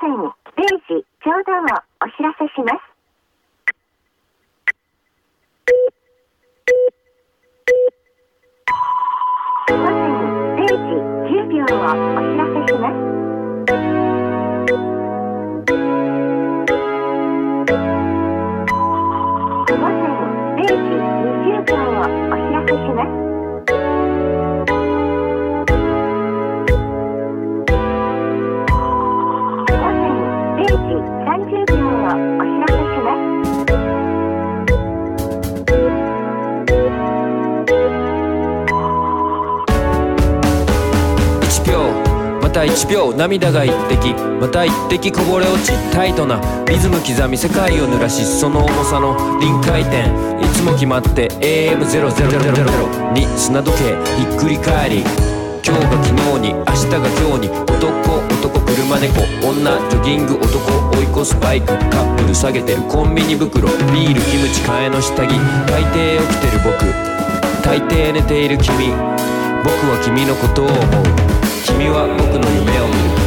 線、0時ちょうどをお知らせします。1秒涙が一滴また一滴こぼれ落ちタイトなリズム刻み世界を濡らしその重さの臨界点いつも決まって AM0000 に砂時計ひっくり返り今日が昨日に明日が今日に男男車猫女ジョギング男追い越すバイクカップル下げてるコンビニ袋ビールキムチ替えの下着大抵起きてる僕大抵寝ている君僕は君のことを思う君は僕の夢を見る。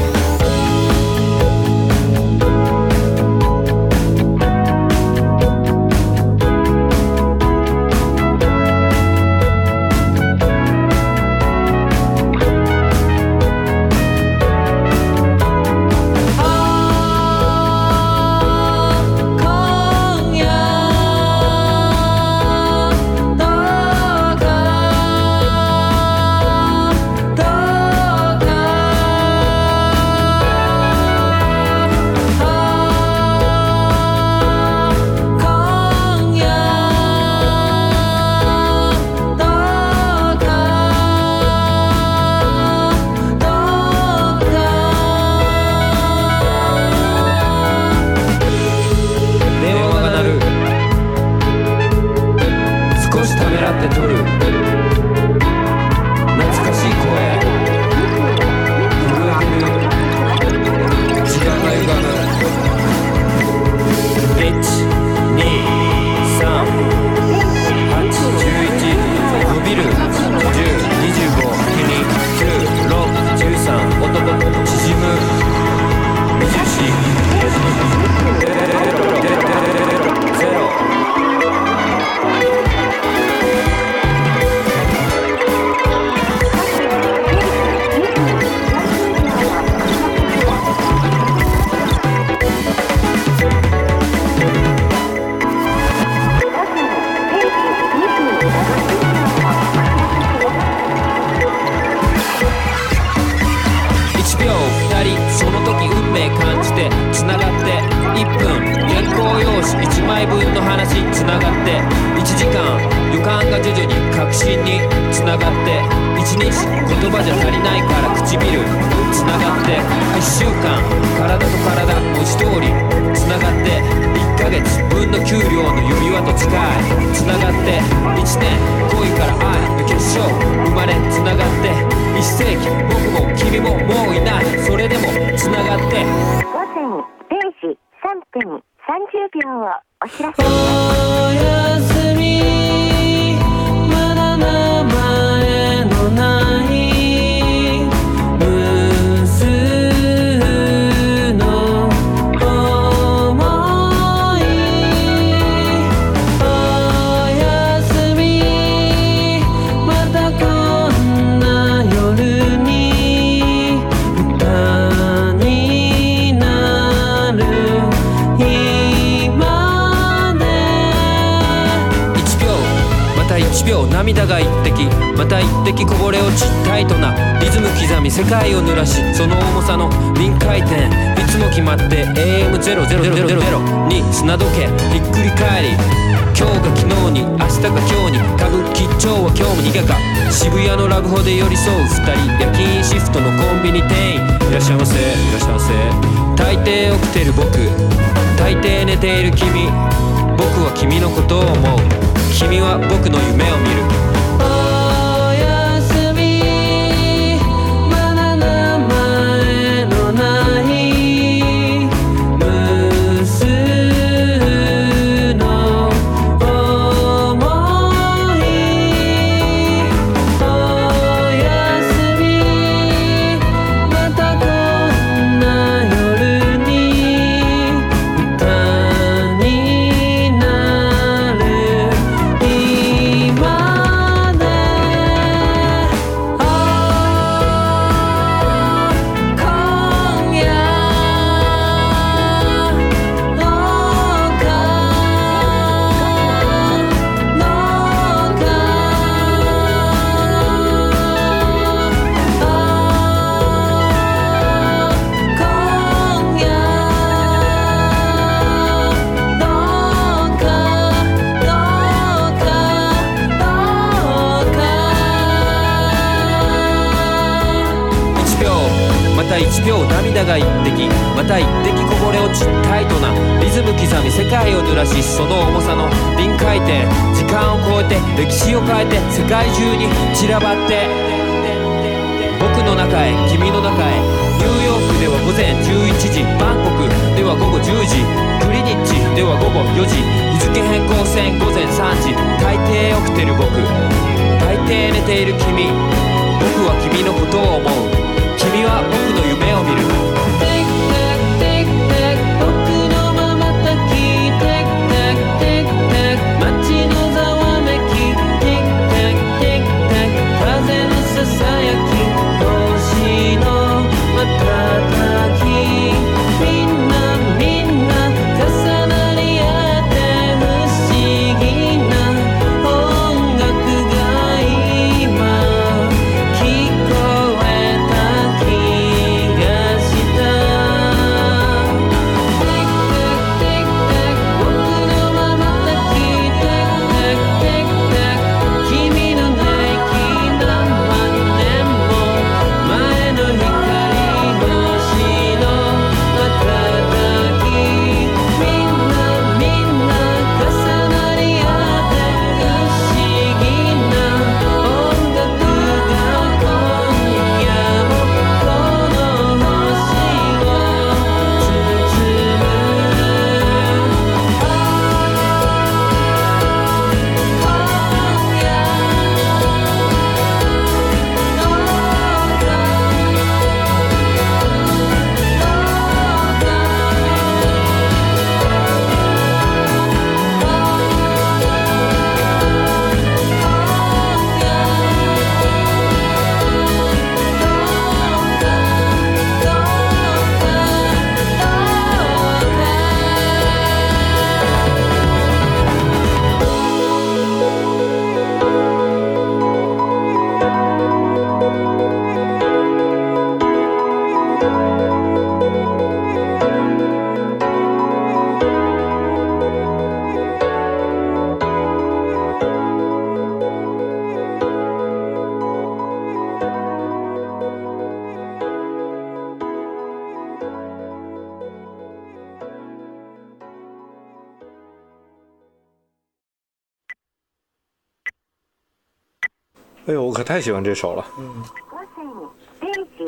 太喜欢这首了。嗯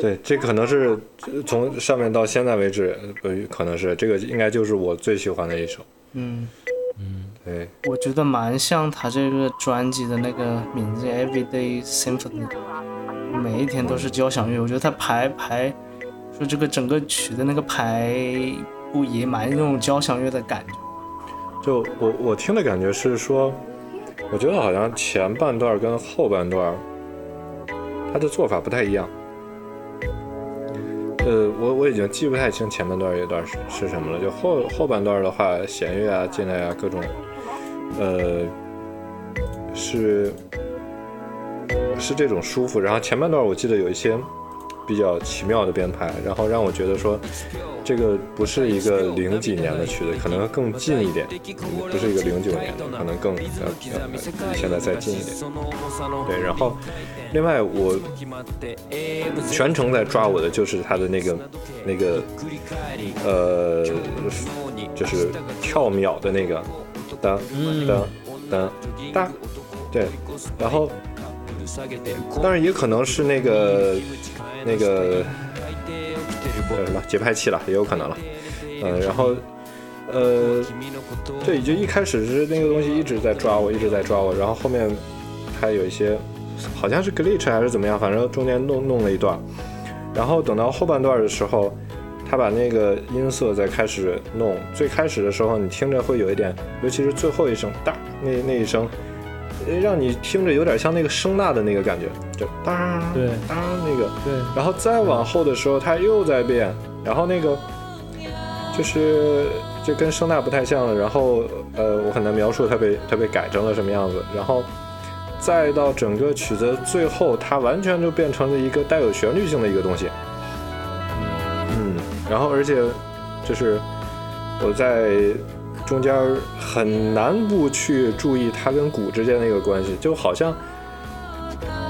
对，这可能是呃从上面到现在为止，呃，可能是这个应该就是我最喜欢的一首。嗯嗯，对，我觉得蛮像他这个专辑的那个名字《Everyday Symphony》，每一天都是交响乐。我觉得他排排说这个整个曲的那个排布也蛮那种交响乐的感觉。就我我听的感觉是说，我觉得好像前半段跟后半段，他的做法不太一样。呃，我我已经记不太清前半段一段是是什么了。就后后半段的话，弦乐啊进来啊各种，呃，是是这种舒服。然后前半段我记得有一些比较奇妙的编排，然后让我觉得说，这个不是一个零几年的曲子，可能更近一点，嗯不是一个零九年的，可能更要要比现在再近一点。对，然后另外我全程在抓我的就是他的那个那个呃，就是跳秒的那个当当当哒，对，然后当然也可能是那个那个叫什么节拍器了，也有可能了，嗯，然后呃，对，就一开始是那个东西一直在抓我，一直在抓我，然后后面还有一些好像是 glitch 还是怎么样，反正中间弄弄了一段，然后等到后半段的时候，他把那个音色再开始弄，最开始的时候你听着会有一点，尤其是最后一声哒那那一声。呃让你听着有点像那个声呐的那个感觉，就当对。当那个，对，然后再往后的时候，它又在变，然后那个就是就跟声呐不太像了，然后呃，我很难描述它被它被改成了什么样子，然后再到整个曲子最后，它完全就变成了一个带有旋律性的一个东西，嗯，然后而且就是我在中间很难不去注意它跟鼓之间的一个关系，就好像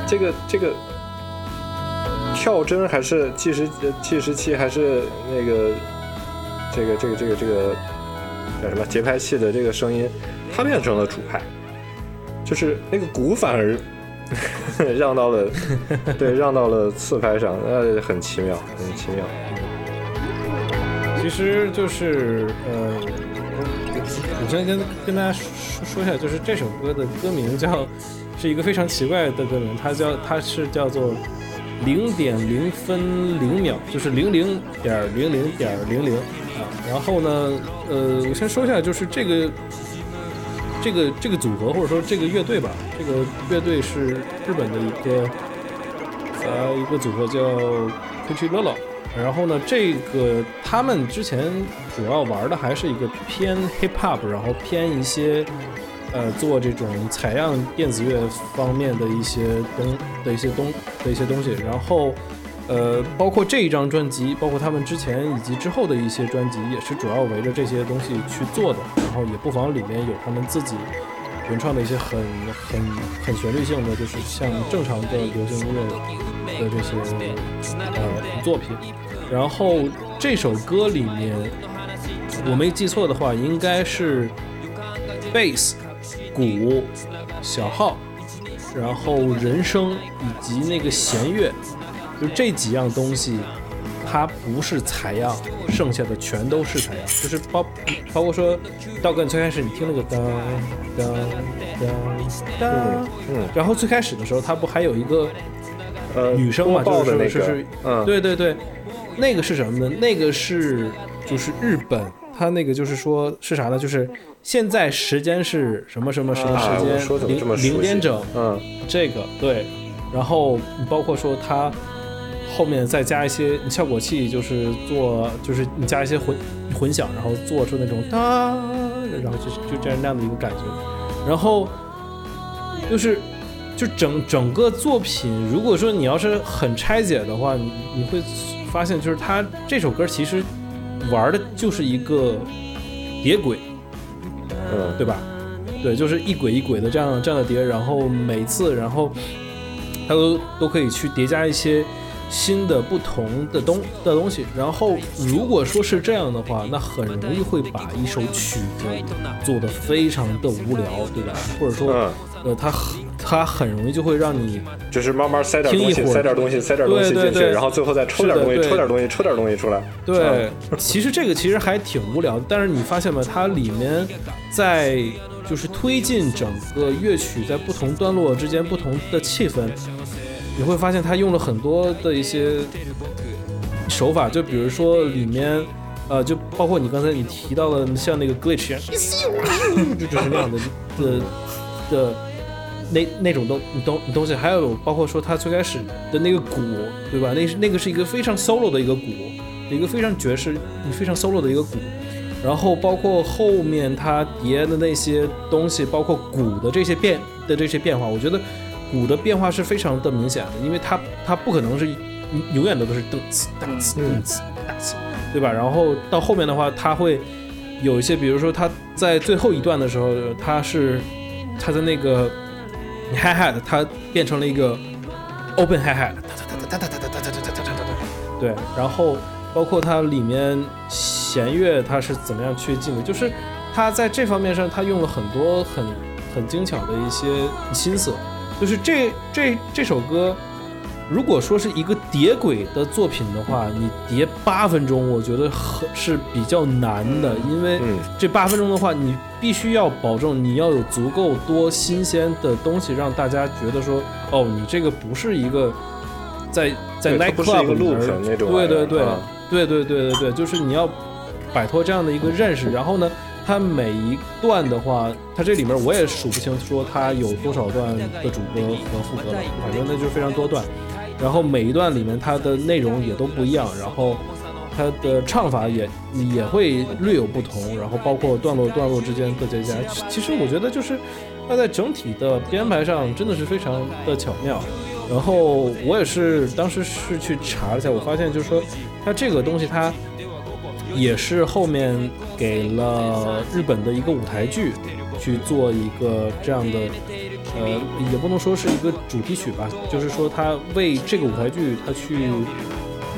这个这个跳针还是计时计时器还是那个这个这个这个这个叫什么节拍器的这个声音，它变成了主拍，就是那个鼓反而 让到了 对让到了次拍上，那很奇妙，很奇妙。其实就是呃，我先跟跟大家说说一下，就是这首歌的歌名叫是一个非常奇怪的歌名，它叫它是叫做零点零分零秒，就是零零点零零点零零啊。然后呢，呃，我先说一下，就是这个这个这个组合或者说这个乐队吧，这个乐队是日本的一个呃一个组合叫 Kuchi Lolo。然后呢，这个他们之前主要玩的还是一个偏 hip hop，然后偏一些呃做这种采样电子乐方面的一些东的一些东的一些东西。然后呃，包括这一张专辑，包括他们之前以及之后的一些专辑，也是主要围着这些东西去做的。然后也不妨里面有他们自己原创的一些很很很旋律性的，就是像正常的流行音乐的这些呃作品。然后这首歌里面，我没记错的话，应该是贝斯、鼓、小号，然后人声以及那个弦乐，就这几样东西，它不是采样，剩下的全都是采样，就是包包括说，道哥，你最开始你听那个当当当当，嗯然后最开始的时候，它不还有一个呃，女生嘛，就是的那个，是是，嗯，对对对，那个是什么呢？那个是就是日本，它那个就是说是啥呢？就是现在时间是什么什么什么啊，时间？零零点整，嗯。这个对，然后包括说它后面再加一些效果器，就是做就是你加一些混混响，然后做出那种哒，然后就就这样那样的一个感觉，然后就是就整整个作品，如果说你要是很拆解的话，你你会发现就是它这首歌其实玩的就是一个叠轨，嗯，对吧？对，就是一轨一轨的这样这样的叠，然后每次，然后它都都可以去叠加一些新的不同的东的东西。然后如果说是这样的话，那很容易会把一首曲子做得非常的无聊，对吧？或者说，嗯呃，它很它很容易就会让你就是慢慢塞点东西，塞点东西，塞点东西进去，对对对然后最后再抽点东西，抽点东西，抽点东西出来。对，其实这个其实还挺无聊，但是你发现没，它里面在就是推进整个乐曲在不同段落之间不同的气氛，你会发现它用了很多的一些手法，就比如说里面。呃，就包括你刚才你提到的，像那个 glitch 就 就是那样的的的那那种东东东西，还有包括说他最开始的那个鼓，对吧？那是那个是一个非常 solo 的一个鼓，一个非常爵士、非常 solo 的一个鼓。然后包括后面他叠的那些东西，包括鼓的这些变的这些变化，我觉得鼓的变化是非常的明显的，因为它它不可能是永远的都是噔呲噔呲噔呲噔呲，对吧？然后到后面的话，他会有一些，比如说他在最后一段的时候，他是他的那个 hi hat，它变成了一个 open hi hat，哒哒哒哒哒哒哒哒哒哒哒哒哒，对，然后包括它里面弦乐它是怎么样去进的，就是它在这方面上，它用了很多很很精巧的一些心思，就是这这这首歌。如果说是一个叠轨的作品的话，你叠八分钟，我觉得很是比较难的，因为嗯。这八分钟的话，你必须要保证你要有足够多新鲜的东西，让大家觉得说，哦，你这个不是一个在在对它 night 不是一 club 个里面那种对对对啊。对对对对对，就是你要摆脱这样的一个认识，然后呢，它每一段的话，它这里面我也数不清说它有多少段的主歌和副歌了，反正那就是非常多段。然后每一段里面它的内容也都不一样，然后它的唱法也也会略有不同，然后包括段落段落之间的叠加。其其实我觉得就是它在整体的编排上真的是非常的巧妙。然后我也是当时是去查了一下，我发现就是说它这个东西它也是后面给了日本的一个舞台剧去做一个这样的呃，也不能说是一个主题曲吧，就是说他为这个舞台剧他去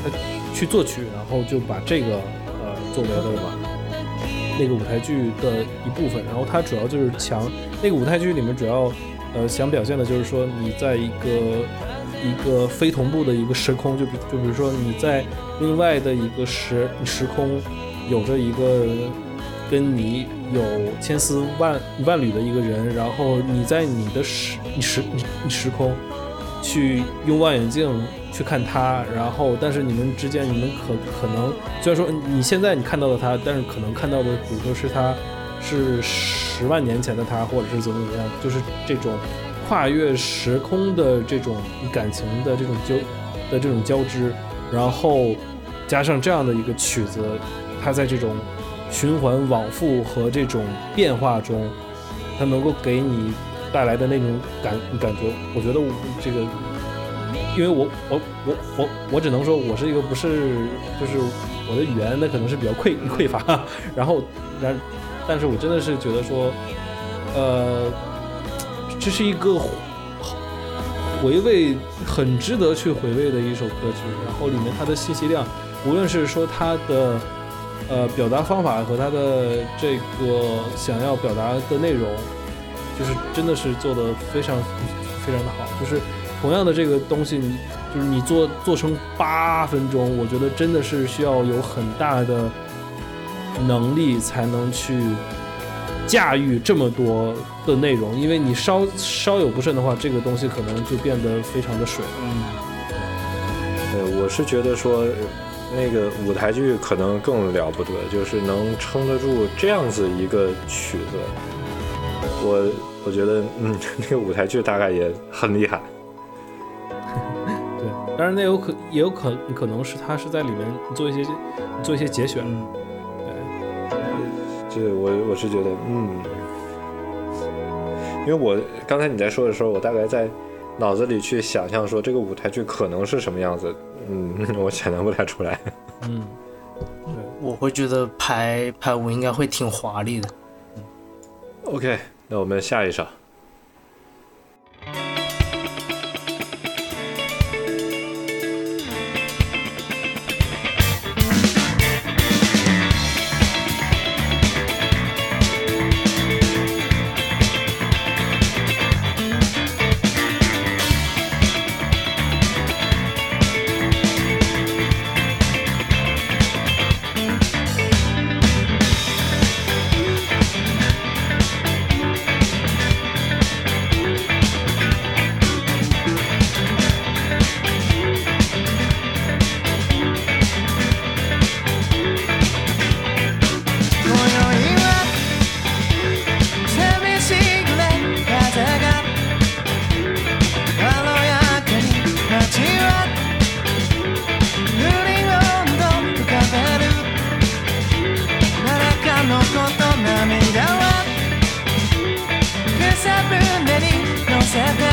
他去作曲，然后就把这个呃作为了吧那个舞台剧的一部分，然后它主要就是强那个舞台剧里面主要呃想表现的就是说你在一个一个非同步的一个时空，就比就比如说你在另外的一个时时空有着一个跟你有千丝万万缕的一个人，然后你在你的时你时你你时空去用望远镜去看他，然后但是你们之间你们可可能虽然说你现在你看到的他，但是可能看到的比如说是他是十万年前的他，或者是怎么怎么样，就是这种跨越时空的这种感情的这种交的这种交织，然后加上这样的一个曲子，它在这种循环往复和这种变化中，它能够给你带来的那种感感觉，我觉得我这个，因为我我我我我只能说我是一个不是就是我的语言那可能是比较匮 匮乏，然后然但是我真的是觉得说，呃，这是一个回味很值得去回味的一首歌曲，然后里面它的信息量，无论是说它的呃表达方法和他的这个想要表达的内容，就是真的是做的非常非常的好。就是同样的这个东西，你就是你做做成八分钟，我觉得真的是需要有很大的能力才能去驾驭这么多的内容，因为你稍稍有不慎的话，这个东西可能就变得非常的水。嗯，呃，我是觉得说，那个舞台剧可能更了不得，就是能撑得住这样子一个曲子。我我觉得，嗯，那个舞台剧大概也很厉害。对，当然那有可也有可可能是他是在里面做一些做一些节选。嗯对，这我我是觉得，嗯，因为我刚才你在说的时候，我大概在脑子里去想象说这个舞台剧可能是什么样子，嗯，我想象不太出来。嗯，我会觉得排排舞应该会挺华丽的。OK，那我们下一首。second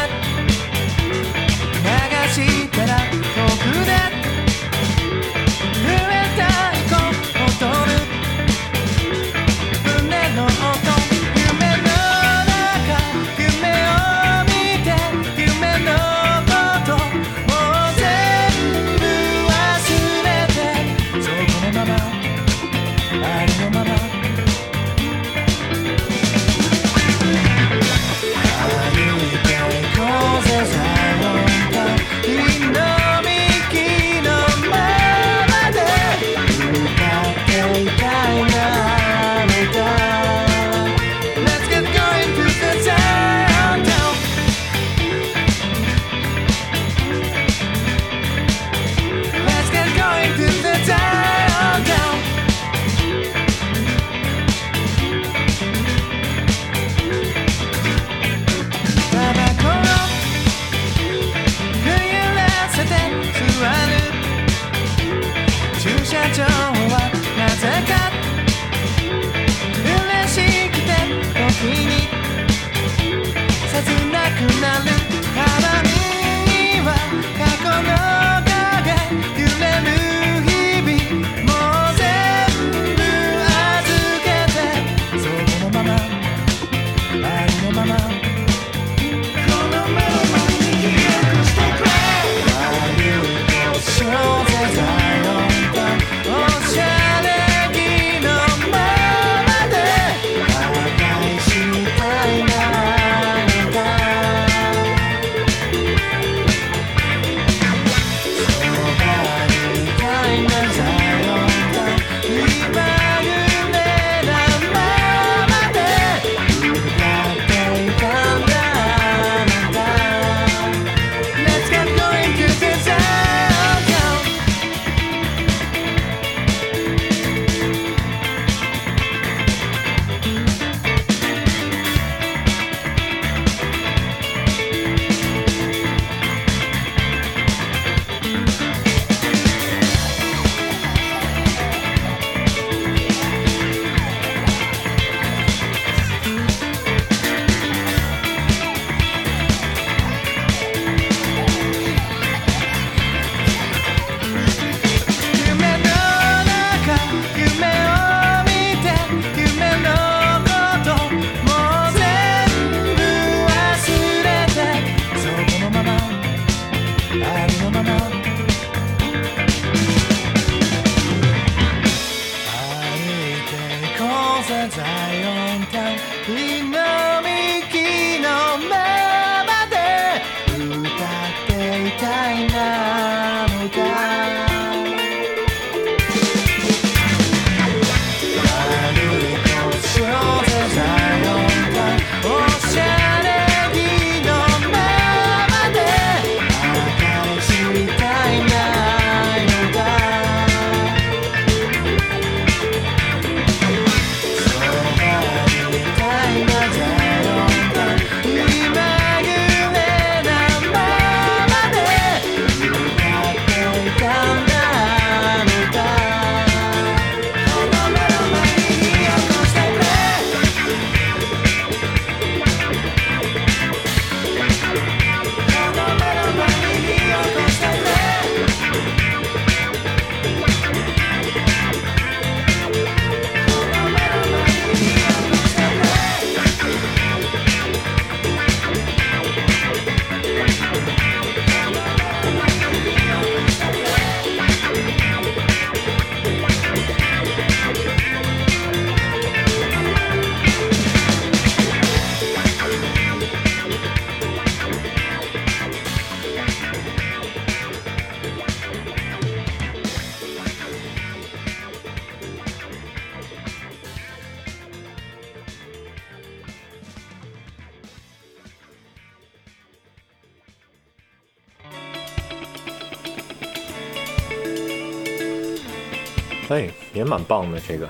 蛮棒的，这个。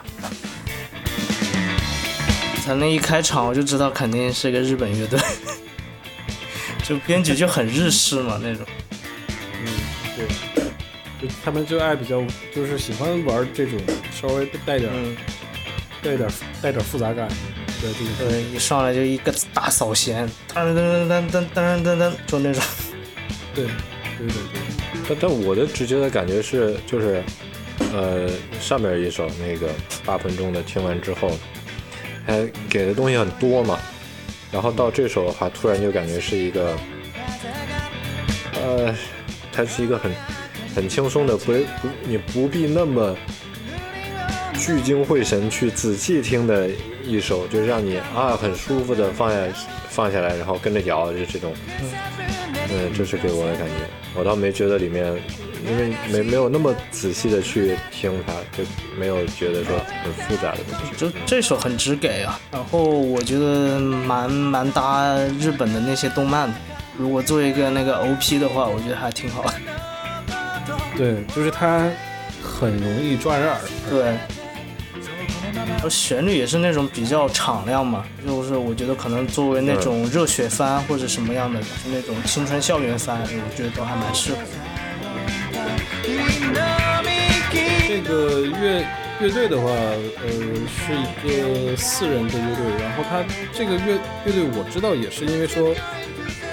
咱那一开场我就知道，肯定是个日本乐队。就编曲就很日式嘛，那种。嗯，对。就他们就爱比较，就是喜欢玩这种，稍微带点带点带点复杂感。对，对。对，一上来就一个大扫弦。噔噔噔噔噔噔噔，就那种。对。对对对。但但我的直觉的感觉是，就是。呃，上面一首那个八分钟的听完之后，还给的东西很多嘛，然后到这首的话，突然就感觉是一个，呃，它是一个很很轻松的，不不，你不必那么聚精会神去仔细听的一首，就是让你啊很舒服的放下放下来，然后跟着摇，就这种。嗯，这是给我的感觉，我倒没觉得里面，因为没没有那么仔细的去听它，就没有觉得说很复杂的东西。就这首很直给啊，然后我觉得蛮蛮搭日本的那些动漫的。如果做一个那个 OP 的话，我觉得还挺好的。对，就是它很容易抓人耳。对，而旋律也是那种比较敞亮嘛，就是我觉得可能作为那种热血番或者什么样的，就是那种青春校园番，我觉得都还蛮适合。个乐乐队的话，呃，是一个四人的乐队，然后他这个乐乐队我知道也是因为说，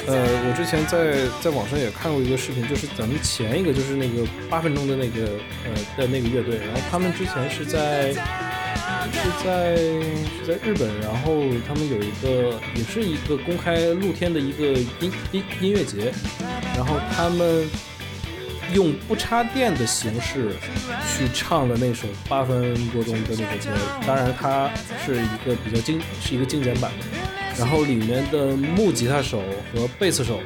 呃，我之前在在网上也看过一个视频，就是咱们前一个就是那个八分钟的那个呃的那个乐队，然后他们之前是在是在是在日本，然后他们有一个也是一个公开露天的一个音音音乐节，然后他们。用不插电的形式去唱了那首八分多钟的那个歌，当然它是一个比较精，是一个精简版的。然后里面的木吉他手和贝斯手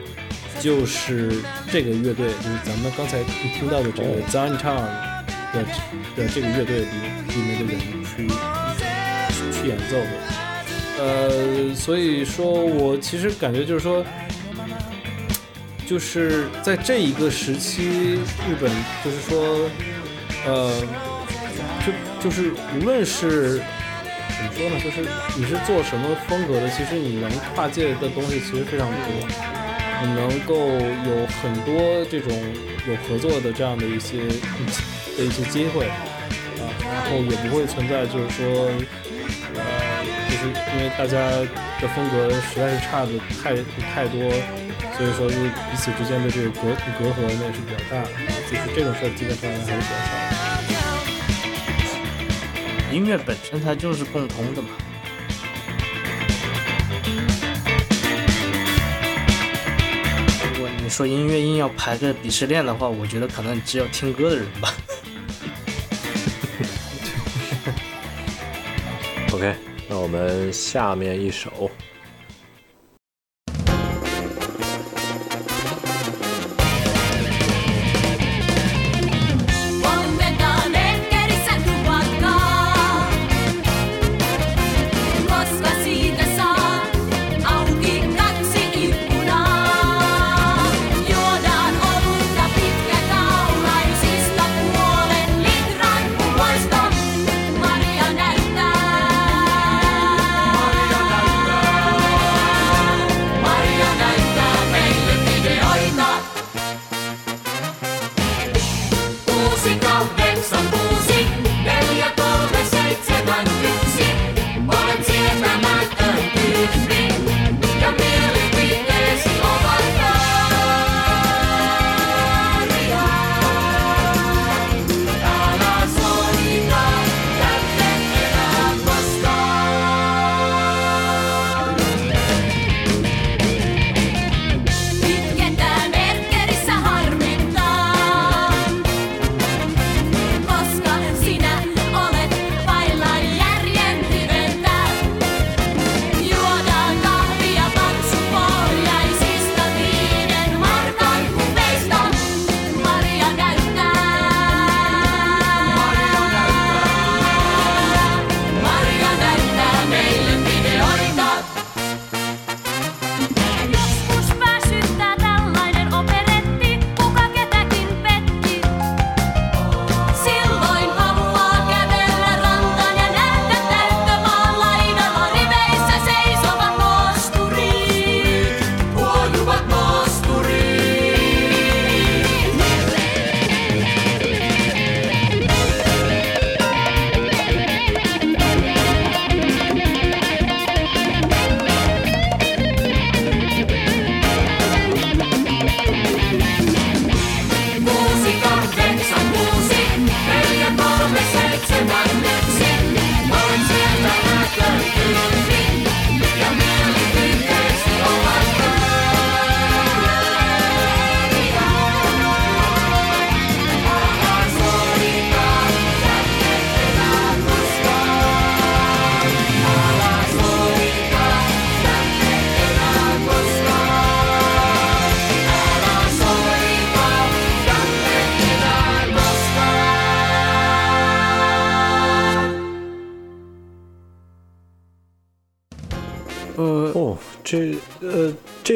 就是这个乐队，就是咱们刚才听到的这个 Zion 唱的的这个乐队里里面的人去去演奏的。呃，所以说我其实感觉就是说。就是在这一个时期，日本就是说，呃，就就是无论是怎么说呢，就是你是做什么风格的，其实你能跨界的东西其实非常多，你能够有很多这种有合作的这样的一些的一些机会啊，然后也不会存在就是说，呃，就是因为大家的风格实在是差的太太多。所以说，就是彼此之间的这个隔隔阂那是比较大的，就是这种事儿基本上还是比较少。音乐本身它就是共通的嘛。如果你说音乐硬要排个鄙视链的话，我觉得可能只有听歌的人吧。OK，那我们下面一首。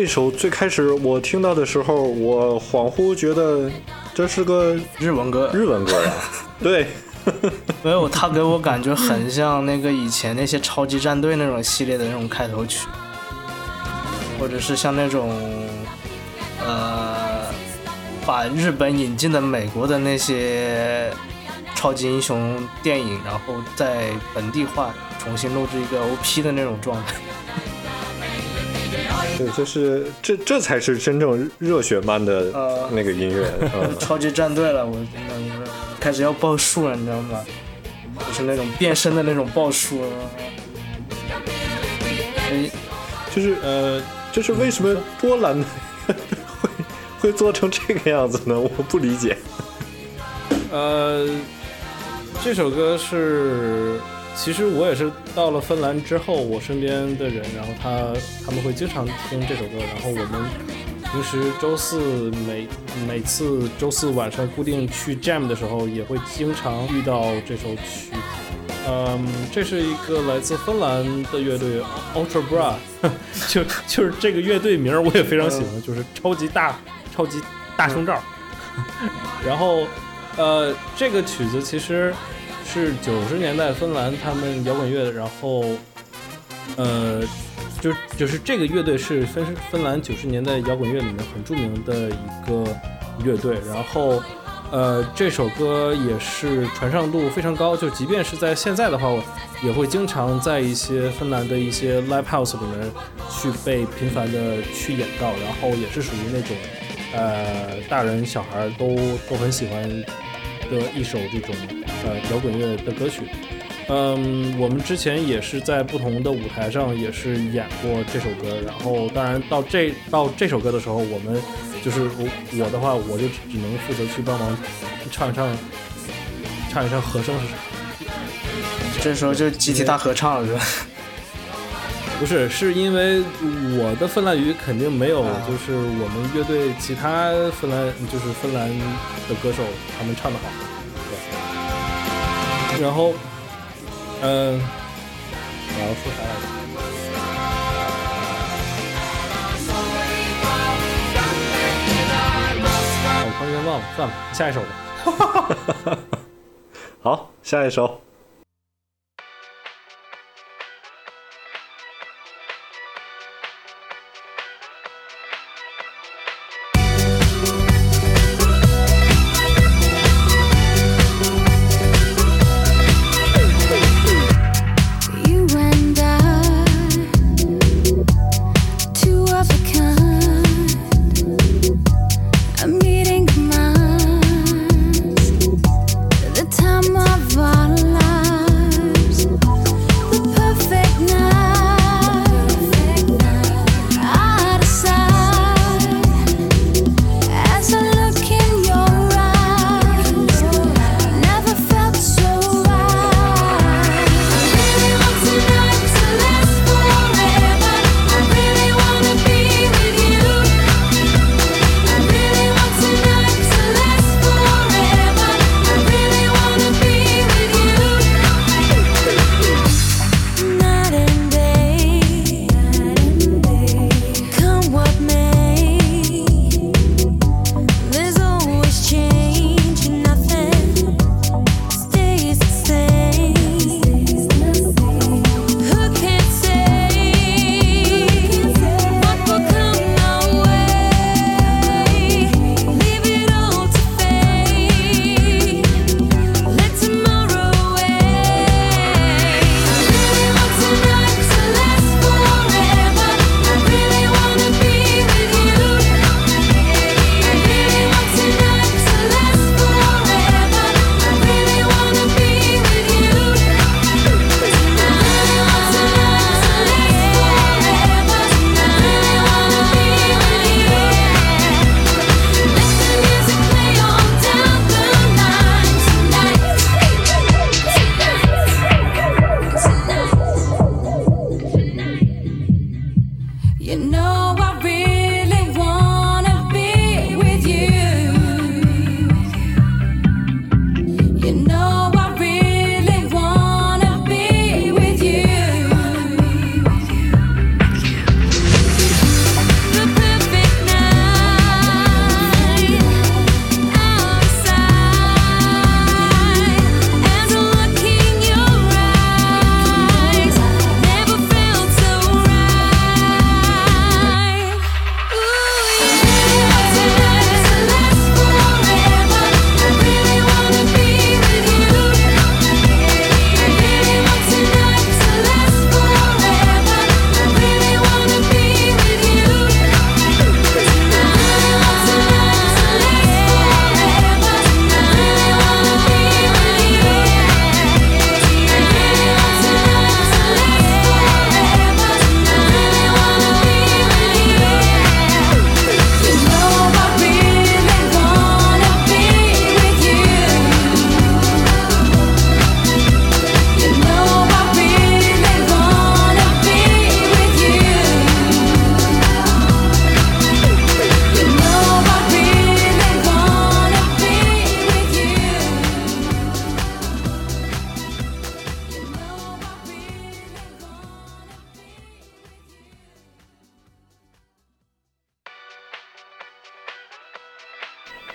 首最开始我听到的时候，我恍惚觉得这是个日文歌，日文歌呀。对，没有，他给我感觉很像那个以前那些超级战队那种系列的那种开头曲，或者是像那种呃，把日本引进的美国的那些超级英雄电影，然后在本地化重新录制一个 OP 的那种状态。对，就是这这才是真正热血漫的呃那个音乐。嗯，超级战队了，我真的开始要报数了，你知道吗？就是那种变身的那种报数。哎，就是呃，就是为什么波兰会会做成这个样子呢？我不理解。呃，这首歌是，其实我也是到了芬兰之后，我身边的人，然后他他们会经常听这首歌，然后我们平时周四每每次周四晚上固定去 jam 的时候，也会经常遇到这首曲。嗯，这是一个来自芬兰的乐队 Ultra Bra，就就是这个乐队名儿我也非常喜欢，就是超级大超级大胸罩。然后，呃，这个曲子其实是九十年代芬兰他们摇滚乐，然后，呃，就就是这个乐队是芬芬兰九十年代摇滚乐里面很著名的一个乐队，然后。呃，这首歌也是传唱度非常高，就即便是在现在的话，我也会经常在一些芬兰的一些 live house 里面去被频繁的去演到，然后也是属于那种呃大人小孩都都很喜欢的一首这种呃摇滚乐的歌曲。嗯，我们之前也是在不同的舞台上也是演过这首歌，然后当然到这到这首歌的时候，我们就是我我的话，我就只能负责去帮忙唱一唱唱一唱和声是啥？这时候就集体大合唱了，是吧？不是，是因为我的芬兰语肯定没有，就是我们乐队其他芬兰就是芬兰的歌手他们唱的好。对然后，嗯、我要说啥来着？我突然间忘了，算了，下一首吧。好，下一首。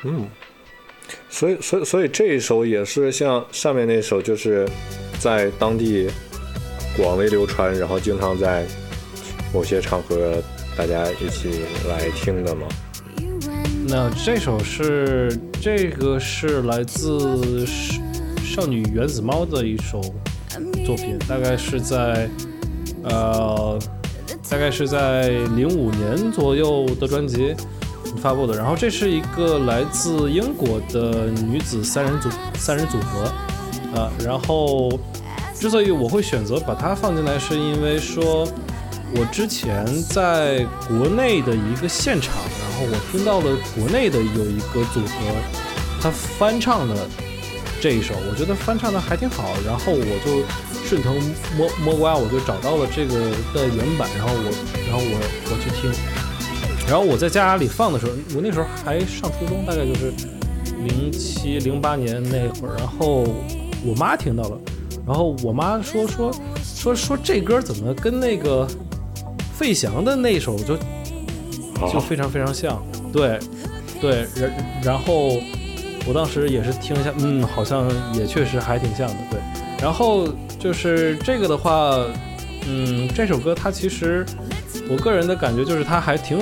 嗯，所以所以所以这一首也是像上面那首，就是在当地广为流传，然后经常在某些场合大家一起来听的吗？那这首是这个是来自少少女原子猫的一首作品，大概是在呃大概是在零五年左右的专辑发布的。然后这是一个来自英国的女子三人组三人组合啊、然后之所以我会选择把它放进来，是因为说。我之前在国内的一个现场，然后我听到了国内的有一个组合，他翻唱的这一首，我觉得翻唱的还挺好，然后我就顺藤摸摸瓜，我就找到了这个的原版，然后我然后我我去听，然后我在家里放的时候，我那时候还上初中，大概就是零七零八年那会儿，然后我妈听到了，然后我妈说说说说这歌怎么跟那个费翔的那首就就非常非常像，对对，然然后我当时也是听一下，嗯，好像也确实还挺像的，对。然后就是这个的话，嗯，这首歌它其实我个人的感觉就是它还挺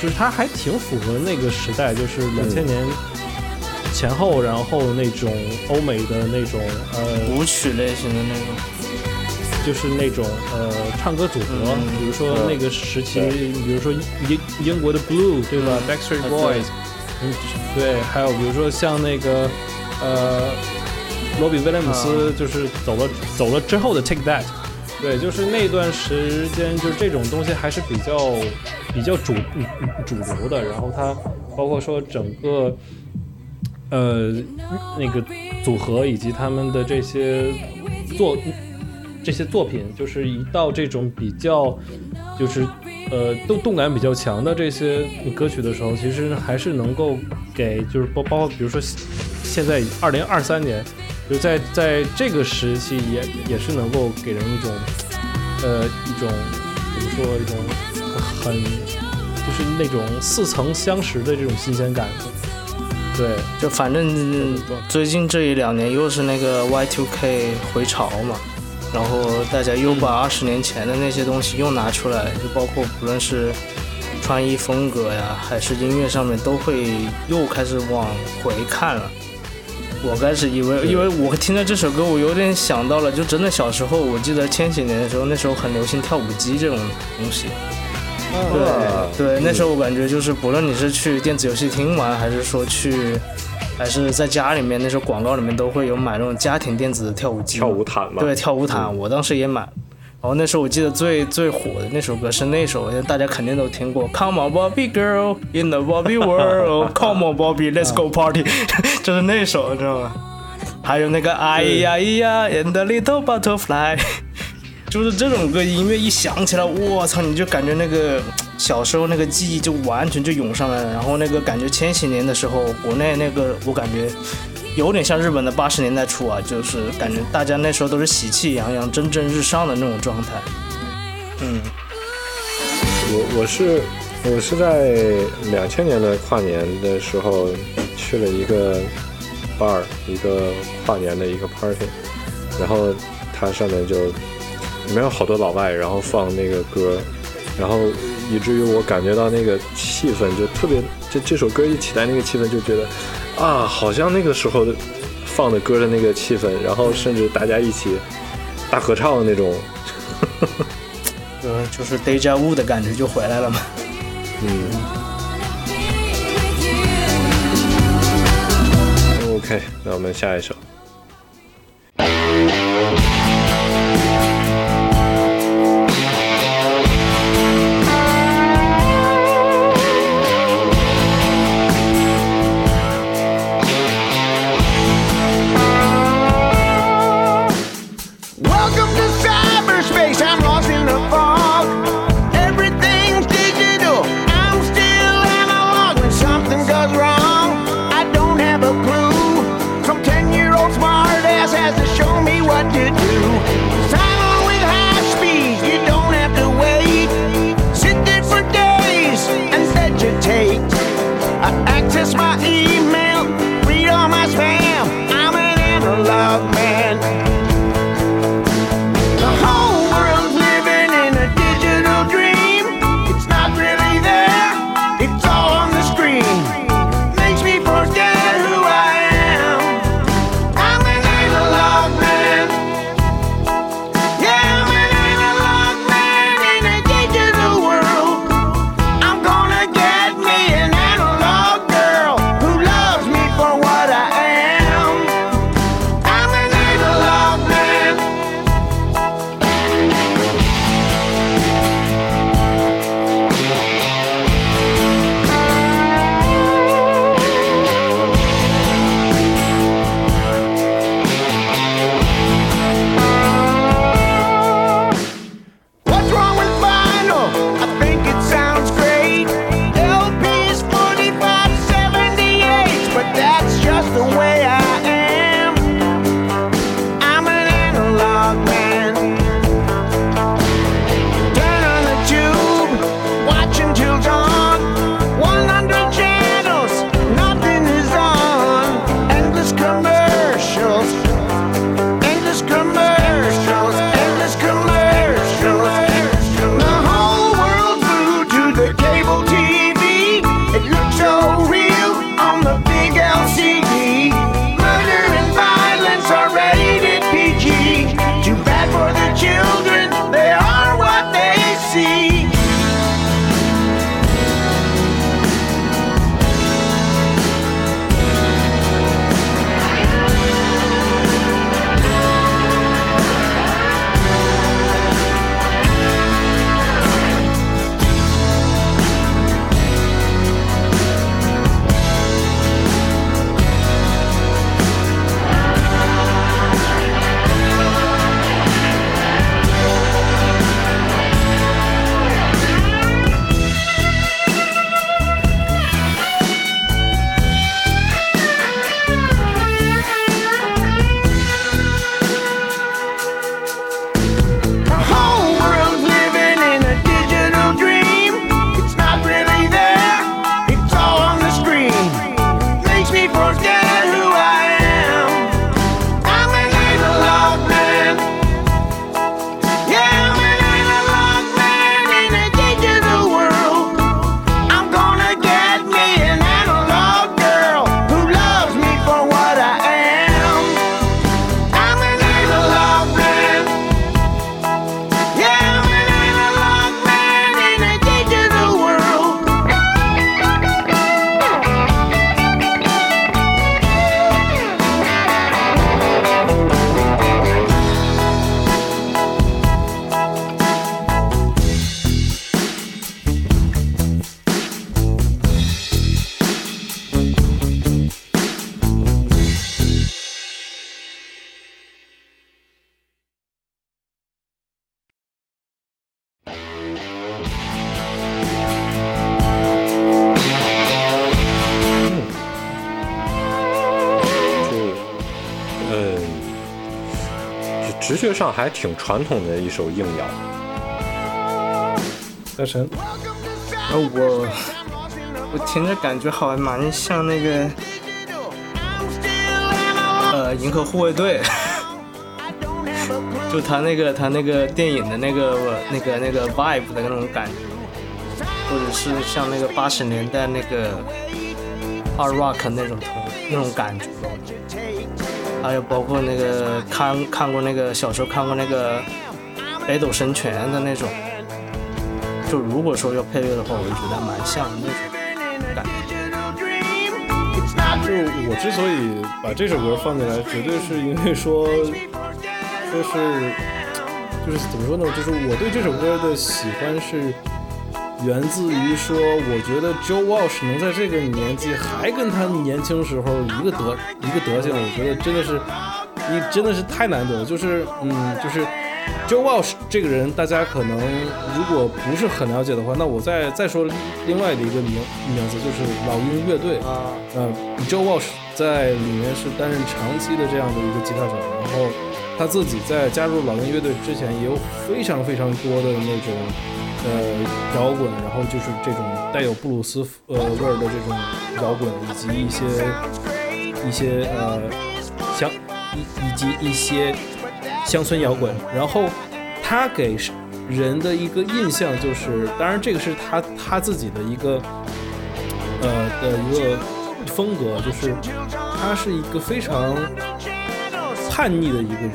就是它还挺符合那个时代，就是两千年前后，然后那种欧美的那种呃舞曲类型的那种。就是那种呃唱歌组合，嗯。比如说那个时期，比如说英英国的 Blue 对吧、b a c k s t r e e t 啊对 Boys，嗯对，还有比如说像那个呃罗比威廉姆斯，就是走了走了之后的 Take That，对，就是那段时间，就是这种东西还是比较比较主主流的，然后它包括说整个呃那个组合以及他们的这些作这些作品，就是一到这种比较就是呃动动感比较强的这些歌曲的时候，其实还是能够给就是包包括比如说现在二零二三年，就在在这个时期也也是能够给人一种呃一种怎么说一种很就是那种似曾相识的这种新鲜感。对，就反正最近这一两年又是那个 Y2K 回潮嘛，然后大家又把二十年前的那些东西又拿出来，就包括不论是穿衣风格呀，还是音乐上面，都会又开始往回看了。我开始以为，因为我听到这首歌，我有点想到了，就真的小时候，我记得千禧年的时候，那时候很流行跳舞机这种东西。对对，那时候我感觉就是，不论你是去电子游戏厅玩，还是说去，还是在家里面，那时候广告里面都会有买那种家庭电子的跳舞机，跳舞毯嘛，对，跳舞毯，我当时也买。然后那时候我记得最最火的那首歌是那首，大家肯定都听过，Come on Bobby girl in the Bobby world，Come on Bobby let's go party，就是那首，你知道吗？还有那个哎呀咿呀，and the little butterfly，就是这种歌音乐一响起来，我操，你就感觉那个小时候那个记忆就完全就涌上来了。然后那个感觉千禧年的时候，国内那个我感觉有点像日本的八十年代初啊，就是感觉大家那时候都是喜气洋洋、蒸蒸日上的那种状态。嗯，我我是我是在两千年的跨年的时候去了一个 bar，一个跨年的一个 party，然后它上面就里面有好多老外，然后放那个歌，然后以至于我感觉到那个气氛就特别，这这首歌一起来，那个气氛就觉得啊，好像那个时候的放的歌的那个气氛，然后甚至大家一起大合唱的那种，呃，就是 deja vu 的感觉就回来了嘛。嗯。OK，那我们下一首。就直觉上还挺传统的一首硬摇。大神，然后我我听着感觉好像蛮像那个呃银河护卫队，就他那个他那个电影的那个那个那个 vibe 的那种感觉，或者是像那个八十年代那个二 rock 那种那种感觉，还有包括那个看看过那个小时候看过那个北斗神拳的那种。就如果说要配乐的话，我就觉得蛮像的那种感觉。就我之所以把这首歌放进来，绝对是因为说，说是，就是怎么说呢？就是我对这首歌的喜欢是源自于说，我觉得 Joe Walsh 能在这个年纪还跟他年轻时候一个德一个德行，我觉得真的是，你真的是太难得了。就是嗯，就是 Joe Walsh 这个人，大家可能如果不是很了解的话，那我再再说另外的一个名名字，就是老鹰乐队啊，呃，Joe Walsh 在里面是担任长期的这样的一个吉他手，然后他自己在加入老鹰乐队之前也有非常非常多的那种呃摇滚，然后就是这种带有布鲁斯呃味儿的这种摇滚，以及一些一些呃乡以以及一些乡村摇滚，然后他给人的一个印象就是，当然这个是他他自己的一个呃的一个风格，就是他是一个非常叛逆的一个人，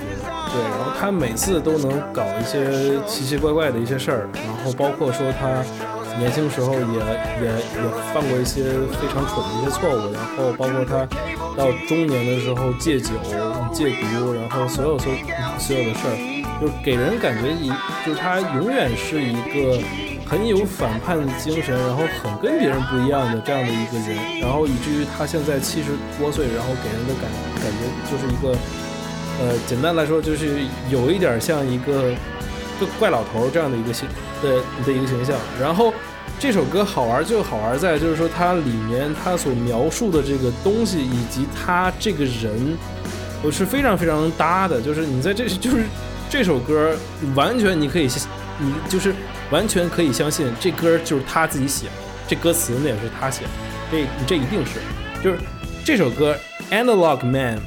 对，然后他每次都能搞一些奇奇怪怪的一些事儿，然后包括说他年轻时候也也也犯过一些非常蠢的一些错误，然后包括他到中年的时候戒酒、戒毒，然后所有所所有的事儿，就给人感觉一就是他永远是一个很有反叛精神，然后很跟别人不一样的这样的一个人，然后以至于他现在七十多岁，然后给人的感感觉就是一个，呃，简单来说就是有一点像一个怪老头这样的一个形的的一个形象。然后这首歌好玩就好玩在就是说它里面它所描述的这个东西以及他这个人，我是非常非常搭的，就是你在这就是这首歌完全你可以你就是完全可以相信这歌就是他自己写的，这歌词那也是他写的，这这一定是，就是这首歌《Analog Man》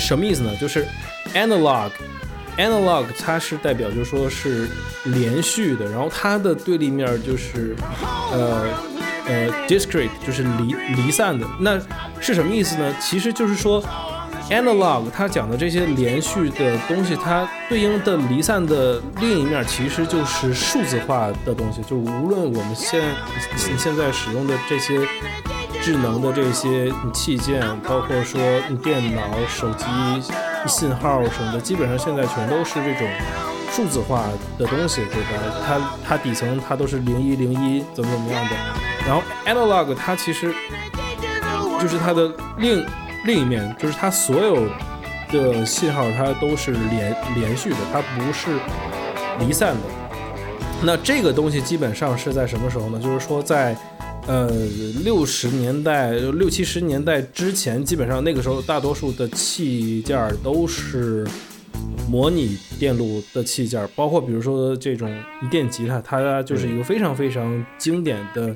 什么意思呢？就是 analog。analog 它是代表就是说是连续的，然后它的对立面就是呃呃 discrete，就是离离散的。那是什么意思呢？其实就是说 analog 它讲的这些连续的东西，它对应的离散的另一面其实就是数字化的东西。就无论我们现现在使用的这些智能的这些器件，包括说电脑、手机。信号什么的，基本上现在全都是这种数字化的东西，对吧？它它底层它都是零一零一怎么怎么样的，然后 analog 它其实就是它的另另一面，就是它所有的信号它都是连连续的，它不是离散的。那这个东西基本上是在什么时候呢？就是说在呃，六十年代、六七十年代之前，基本上那个时候，大多数的器件都是模拟电路的器件，包括比如说这种电吉他，它就是一个非常非常经典的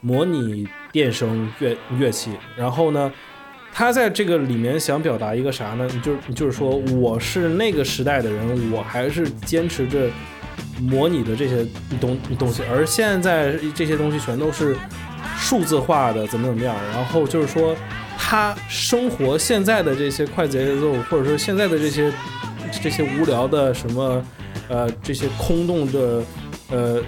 模拟电声乐乐器。然后呢，它在这个里面想表达一个啥呢？就是就是说，我是那个时代的人，我还是坚持着。模拟的这些东东西，而现在这些东西全都是数字化的，怎么怎么样？然后就是说，他生活现在的这些快节奏，或者说现在的这些这些无聊的什么呃这些空洞的呃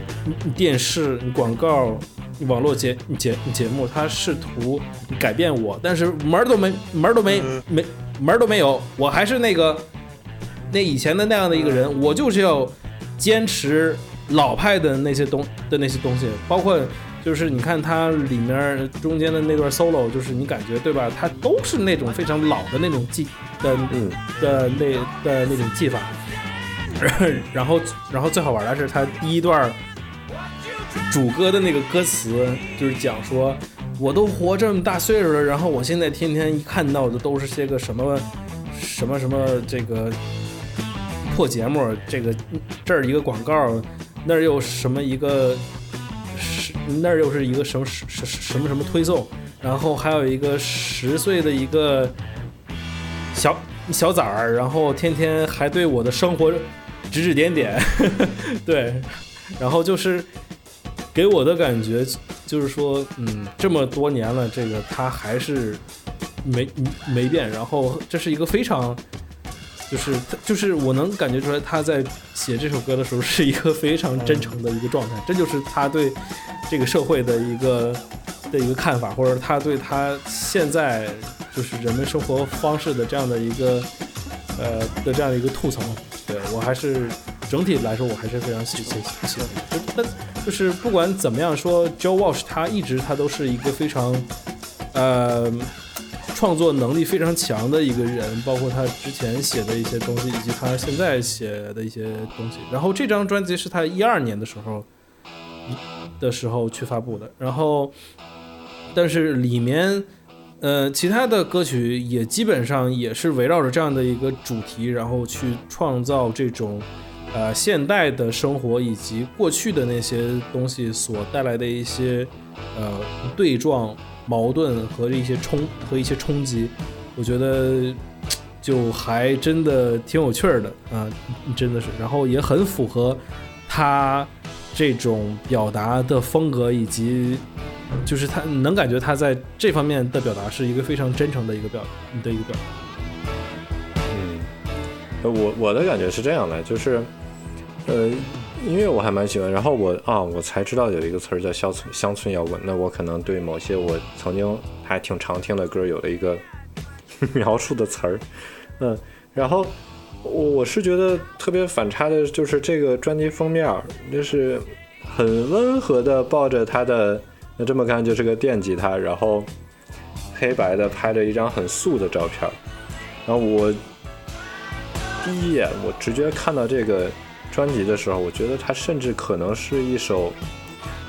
电视广告、网络节节节目，他试图改变我，但是门儿都没门儿都没没门儿都没有，我还是那个那以前的那样的一个人，我就是要。坚持老派的那些东的那些东西，包括就是你看它里面中间的那段 solo，就是你感觉对吧？它都是那种非常老的那种技的的那的那种技法。然后然后最好玩的是它第一段主歌的那个歌词，就是讲说我都活这么大岁数了，然后我现在天天一看到的都是些个什么什么什么这个。破节目，这个这儿一个广告，那儿又什么一个，是那儿又是一个什么什什什么什么推送，然后还有一个十岁的一个小小崽儿，然后天天还对我的生活指指点点，对，然后就是给我的感觉就是说，嗯，这么多年了，这个他还是没没变，然后这是一个非常。就是他，就是我能感觉出来，他在写这首歌的时候是一个非常真诚的一个状态。这就是他对这个社会的一个的一个看法，或者他对他现在就是人们生活方式的这样的一个呃的这样的一个吐槽。对我还是整体来说，我还是非常喜喜喜欢。但就是不管怎么样说，Joe Walsh 他一直他都是一个非常呃。创作能力非常强的一个人，包括他之前写的一些东西，以及他现在写的一些东西。然后这张专辑是他一二年的时候的时候去发布的。然后，但是里面，呃，其他的歌曲也基本上也是围绕着这样的一个主题，然后去创造这种，呃，现代的生活以及过去的那些东西所带来的一些，呃，对撞。矛盾和一些冲和一些冲击，我觉得就还真的挺有趣儿的啊，真的是，然后也很符合他这种表达的风格，以及就是他能感觉他在这方面的表达是一个非常真诚的一个表的一个表达。嗯，我我的感觉是这样的，就是呃。音乐我还蛮喜欢，然后我啊，我才知道有一个词儿叫乡村乡村摇滚。那我可能对某些我曾经还挺常听的歌有了一个 描述的词儿，嗯，然后我我是觉得特别反差的，就是这个专辑封面，就是很温和的抱着他的，那这么看就是个电吉他，然后黑白的拍了一张很素的照片，然后我第一眼我直接看到这个。专辑的时候，我觉得它甚至可能是一首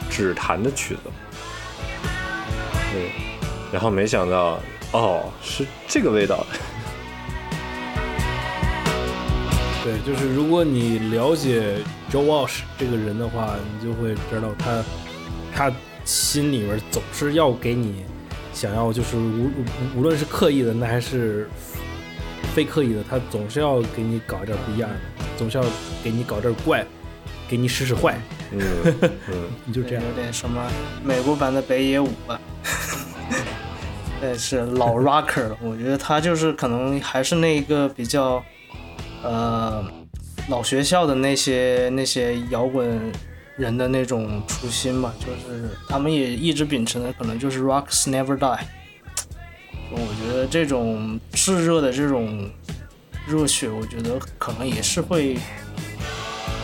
指弹的曲子，对，然后没想到，哦，是这个味道。对，就是如果你了解 Joe Walsh 这个人的话，你就会知道他，他心里面总是要给你想要就是无无无论是刻意的那还是非刻意的，他总是要给你搞点不一样的，总是要给你搞点怪，给你使使坏，嗯 嗯，你就这样。有点什么美国版的北野武吧。对，是老 rocker 了。我觉得他就是可能还是那个比较，呃，老学校的那些那些摇滚人的那种初心吧，就是他们也一直秉承的可能就是 rocks never die。我觉得这种炙热的这种热血，我觉得可能也是会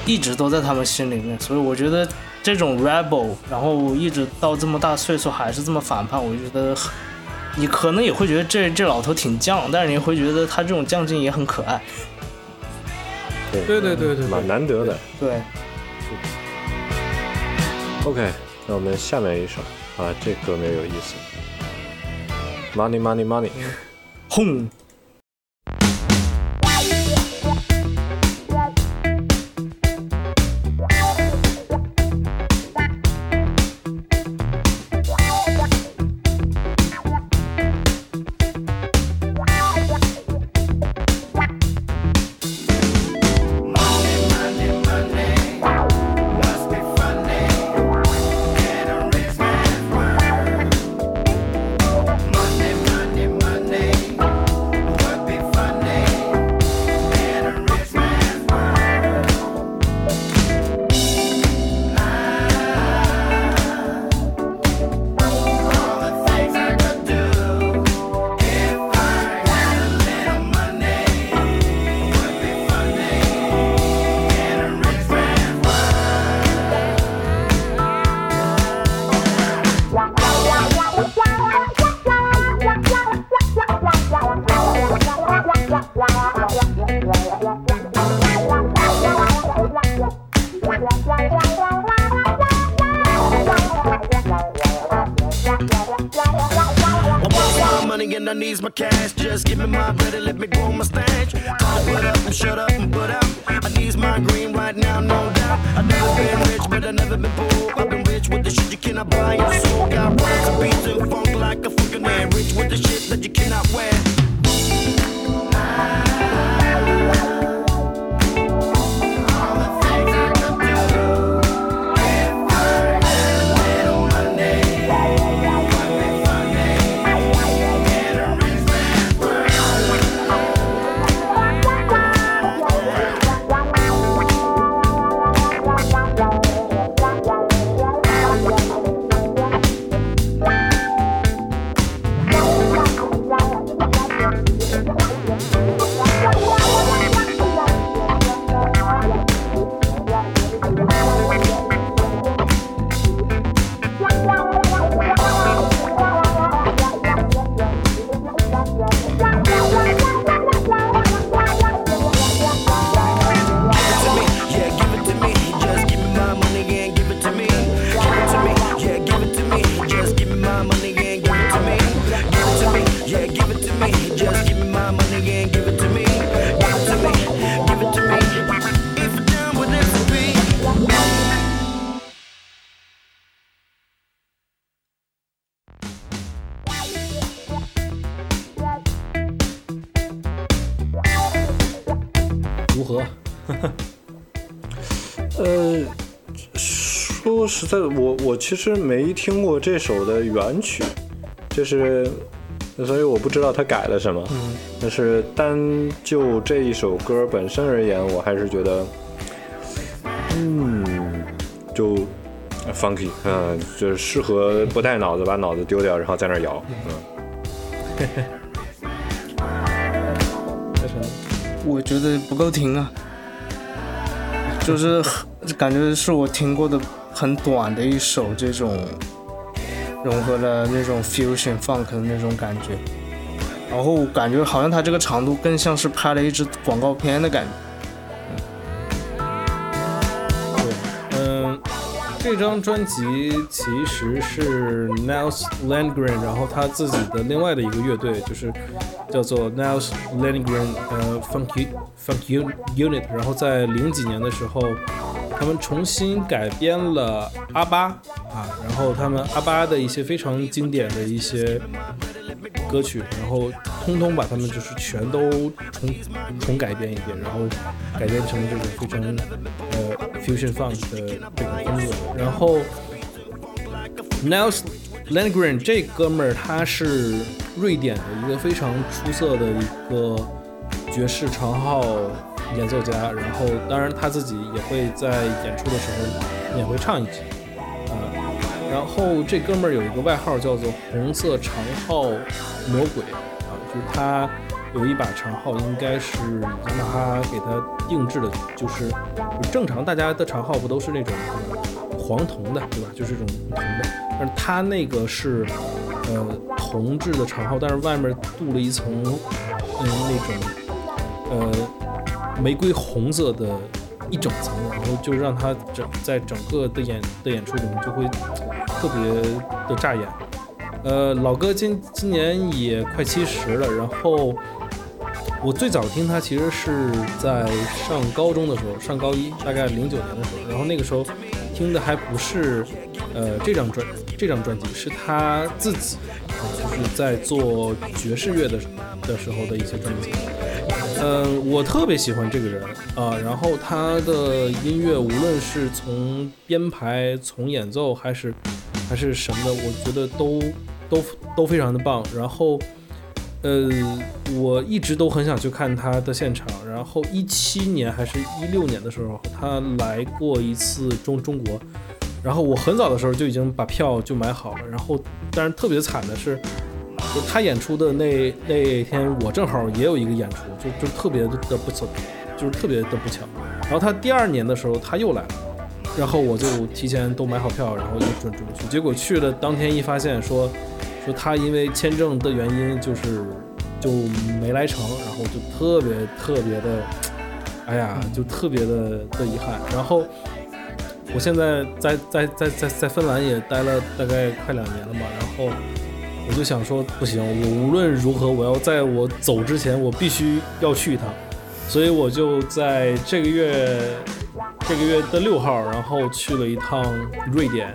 一直都在他们心里面，所以我觉得这种 rebel，然后一直到这么大岁数还是这么反叛，我觉得你可能也会觉得这这老头挺犟，但是你会觉得他这种犟劲也很可爱。对对对对对蛮，难得的。对，OK，那我们下面一首啊，这歌名有意思。Money money money，轰！在的，我我其实没听过这首的原曲，就是，所以我不知道他改了什么。嗯，但是单就这一首歌本身而言，我还是觉得，嗯，就 funky，嗯，就是适合不带脑子，把脑子丢掉，然后在那摇，嗯。我觉得不够听啊，就是感觉是我听过的很短的一首这种融合了那种 fusion funk 的那种感觉，然后感觉好像它这个长度更像是拍了一支广告片的感觉。对，嗯，这张专辑其实是 Nels Landgren，然后他自己的另外的一个乐队，就是叫做 Nels Landgren 呃 Funk Funk Un- Unit，然后在零几年的时候，他们重新改编了阿巴啊，然后他们阿巴的一些非常经典的一些歌曲，然后通通把他们就是全都重重改编一遍，然后改编成这种非常呃 fusion funk 的这种风格。然后 Nils Landgren 这哥们儿他是瑞典的一个非常出色的一个爵士长号演奏家，然后当然他自己也会在演出的时候也会唱一句，啊、然后这哥们儿有一个外号叫做“红色长号魔鬼”啊，就是他有一把长号，应该是雅马哈给他定制的，就是正常大家的长号不都是那种黄铜的，对吧？就是这种铜的，但是他那个是呃铜制的长号，但是外面镀了一层嗯那种呃玫瑰红色的一整层，然后就让它整在整个的演的演出里面就会特别的扎眼。呃，老哥今今年也快七十了，然后我最早听他其实是在上高中的时候，上高一，大概零九年的时候，然后那个时候听的还不是呃这张专这张专辑，是他自己啊、就是在做爵士乐的的时候的一些专辑。嗯，我特别喜欢这个人啊，然后他的音乐无论是从编排、从演奏还是还是什么的，我觉得都都都非常的棒。然后，呃，我一直都很想去看他的现场。然后一七年还是一六年的时候，他来过一次中中国，然后我很早的时候就已经把票就买好了。然后，但是特别惨的是，就他演出的那那天，我正好也有一个演出，就就特别的不巧，就是特别的不巧。然后他第二年的时候他又来了，然后我就提前都买好票，然后就准准备去。结果去了当天一发现说说他因为签证的原因就是就没来成，然后就特别特别的，哎呀，就特别的的遗憾。然后我现在在在在在在芬兰也待了大概快两年了嘛，然后。我就想说，不行，我无论如何，我要在我走之前，我必须要去一趟。所以我就在这个月这个月的六号，然后去了一趟瑞典，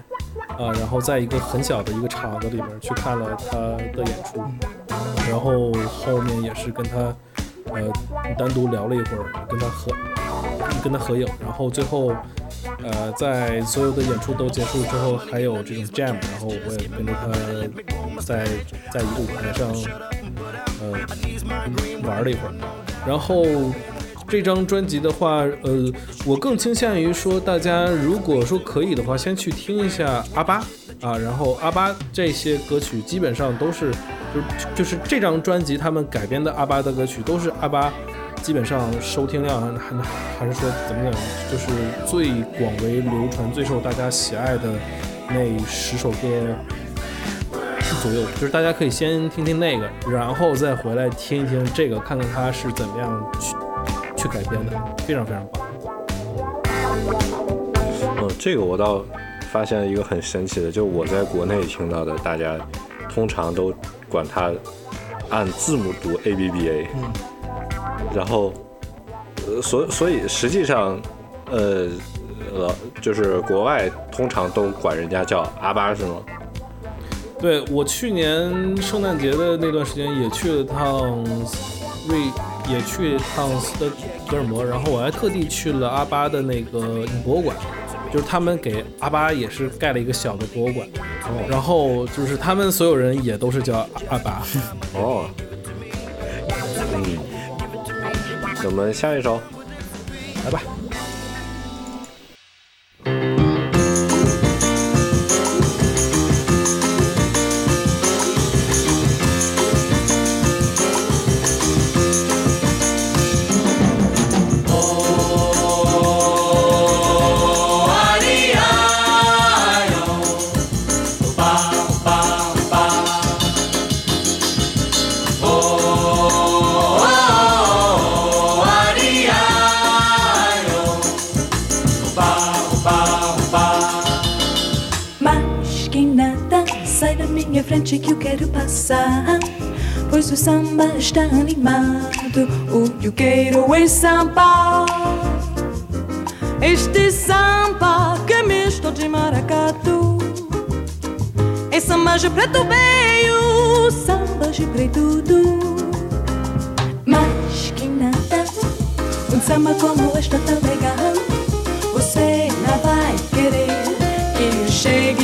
啊，然后在一个很小的一个场子里面去看了他的演出，然后后面也是跟他呃单独聊了一会儿，跟他合跟他合影，然后最后。呃，在所有的演出都结束之后，还有这种 jam，然后我也跟着他在在一个舞台上，呃，玩了一会儿。然后这张专辑的话，呃，我更倾向于说，大家如果说可以的话，先去听一下阿巴啊，然后阿巴这些歌曲基本上都是，就就是这张专辑他们改编的阿巴的歌曲都是阿巴。基本上收听量还还是说怎么讲，就是最广为流传、最受大家喜爱的那十首歌左右，就是大家可以先听听那个，然后再回来听一听这个，看看它是怎么样去去改编的，非常非常棒。嗯，这个我倒发现了一个很神奇的，就我在国内听到的，大家通常都管它按字母读 A B B A。然后，呃，所所以实际上，呃，呃，就是国外通常都管人家叫阿巴是吗？对我去年圣诞节的那段时间也去了趟瑞，也去了趟斯德哥尔摩，然后我还特地去了阿巴的那个博物馆，就是他们给阿巴也是盖了一个小的博物馆，然后就是他们所有人也都是叫阿巴。哦，嗯。我们下一首，来吧。Passar. Pois o samba está animado, o que eu quero é samba. Este samba que é misto de maracatu, Em samba de preto veio, samba de preto do. Mas que nada, um samba como este tão legal. Você não vai querer que eu chegue